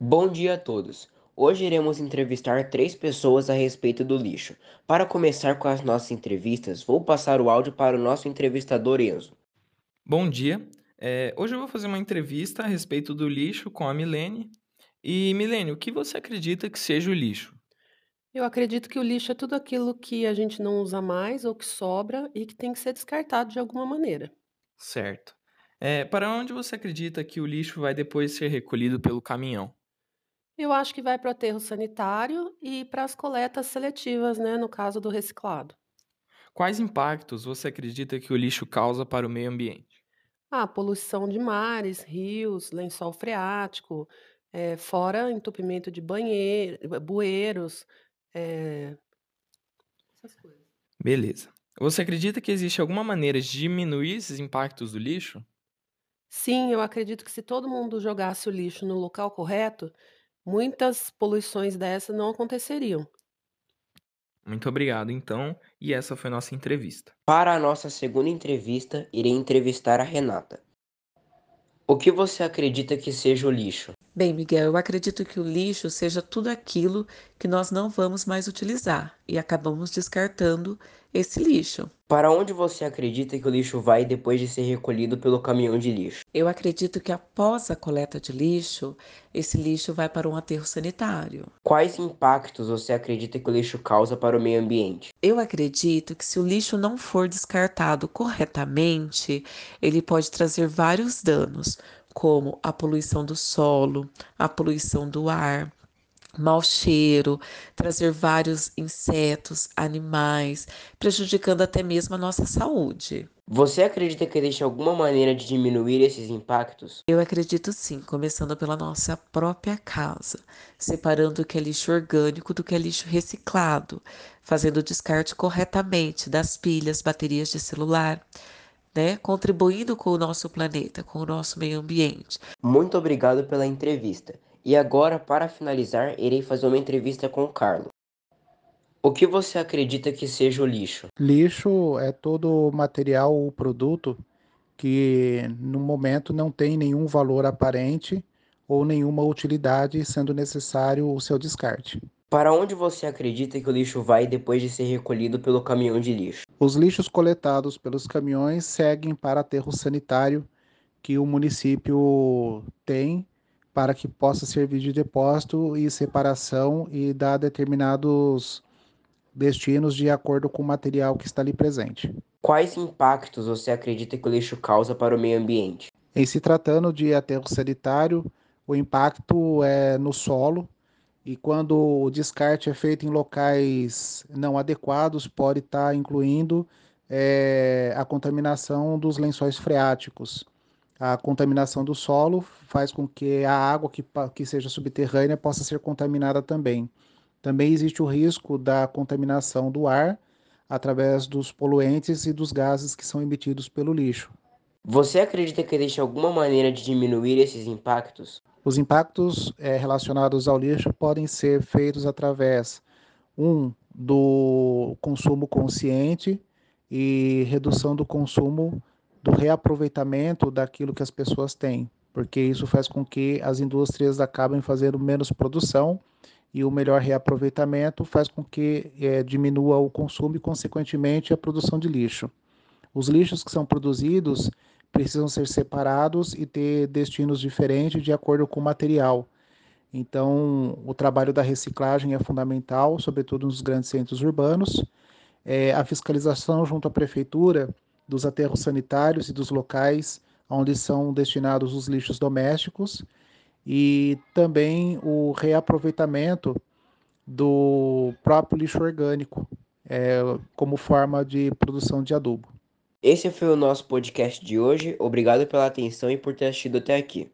Bom dia a todos. Hoje iremos entrevistar três pessoas a respeito do lixo. Para começar com as nossas entrevistas, vou passar o áudio para o nosso entrevistador Enzo. Bom dia. É, hoje eu vou fazer uma entrevista a respeito do lixo com a Milene. E, Milene, o que você acredita que seja o lixo? Eu acredito que o lixo é tudo aquilo que a gente não usa mais ou que sobra e que tem que ser descartado de alguma maneira. Certo. É, para onde você acredita que o lixo vai depois ser recolhido pelo caminhão? Eu acho que vai para o aterro sanitário e para as coletas seletivas, né, no caso do reciclado. Quais impactos você acredita que o lixo causa para o meio ambiente? Ah, poluição de mares, rios, lençol freático, eh, fora entupimento de banheiro, bueiros, eh, essas coisas. Beleza. Você acredita que existe alguma maneira de diminuir esses impactos do lixo? Sim, eu acredito que se todo mundo jogasse o lixo no local correto, muitas poluições dessas não aconteceriam. Muito obrigado, então, e essa foi nossa entrevista. Para a nossa segunda entrevista, irei entrevistar a Renata. O que você acredita que seja o lixo? Bem, Miguel, eu acredito que o lixo seja tudo aquilo que nós não vamos mais utilizar e acabamos descartando esse lixo. Para onde você acredita que o lixo vai depois de ser recolhido pelo caminhão de lixo? Eu acredito que após a coleta de lixo, esse lixo vai para um aterro sanitário. Quais impactos você acredita que o lixo causa para o meio ambiente? Eu acredito que se o lixo não for descartado corretamente, ele pode trazer vários danos, como a poluição do solo, a poluição do ar, mau cheiro, trazer vários insetos, animais, prejudicando até mesmo a nossa saúde. Você acredita que existe alguma maneira de diminuir esses impactos? Eu acredito sim, começando pela nossa própria casa, separando o que é lixo orgânico do que é lixo reciclado, fazendo o descarte corretamente das pilhas, baterias de celular, né, contribuindo com o nosso planeta, com o nosso meio ambiente. Muito obrigado pela entrevista. E agora, para finalizar, irei fazer uma entrevista com o Carlos. O que você acredita que seja o lixo? Lixo é todo material ou produto que no momento não tem nenhum valor aparente ou nenhuma utilidade, sendo necessário o seu descarte. Para onde você acredita que o lixo vai depois de ser recolhido pelo caminhão de lixo? Os lixos coletados pelos caminhões seguem para aterro sanitário que o município tem para que possa servir de depósito e separação e dar determinados destinos de acordo com o material que está ali presente. Quais impactos você acredita que o lixo causa para o meio ambiente? Em se tratando de aterro sanitário, o impacto é no solo, e quando o descarte é feito em locais não adequados, pode estar incluindo é, a contaminação dos lençóis freáticos. A contaminação do solo faz com que a água que, que seja subterrânea possa ser contaminada também. Também existe o risco da contaminação do ar através dos poluentes e dos gases que são emitidos pelo lixo. Você acredita que existe alguma maneira de diminuir esses impactos? Os impactos é, relacionados ao lixo podem ser feitos através, um, do consumo consciente e redução do consumo do reaproveitamento daquilo que as pessoas têm, porque isso faz com que as indústrias acabem fazendo menos produção e o melhor reaproveitamento faz com que é, diminua o consumo e, consequentemente, a produção de lixo. Os lixos que são produzidos precisam ser separados e ter destinos diferentes de acordo com o material. Então, o trabalho da reciclagem é fundamental, sobretudo nos grandes centros urbanos. É, a fiscalização junto à prefeitura dos aterros sanitários e dos locais onde são destinados os lixos domésticos e também o reaproveitamento do próprio lixo orgânico é, como forma de produção de adubo. Esse foi o nosso podcast de hoje. Obrigado pela atenção e por ter assistido até aqui.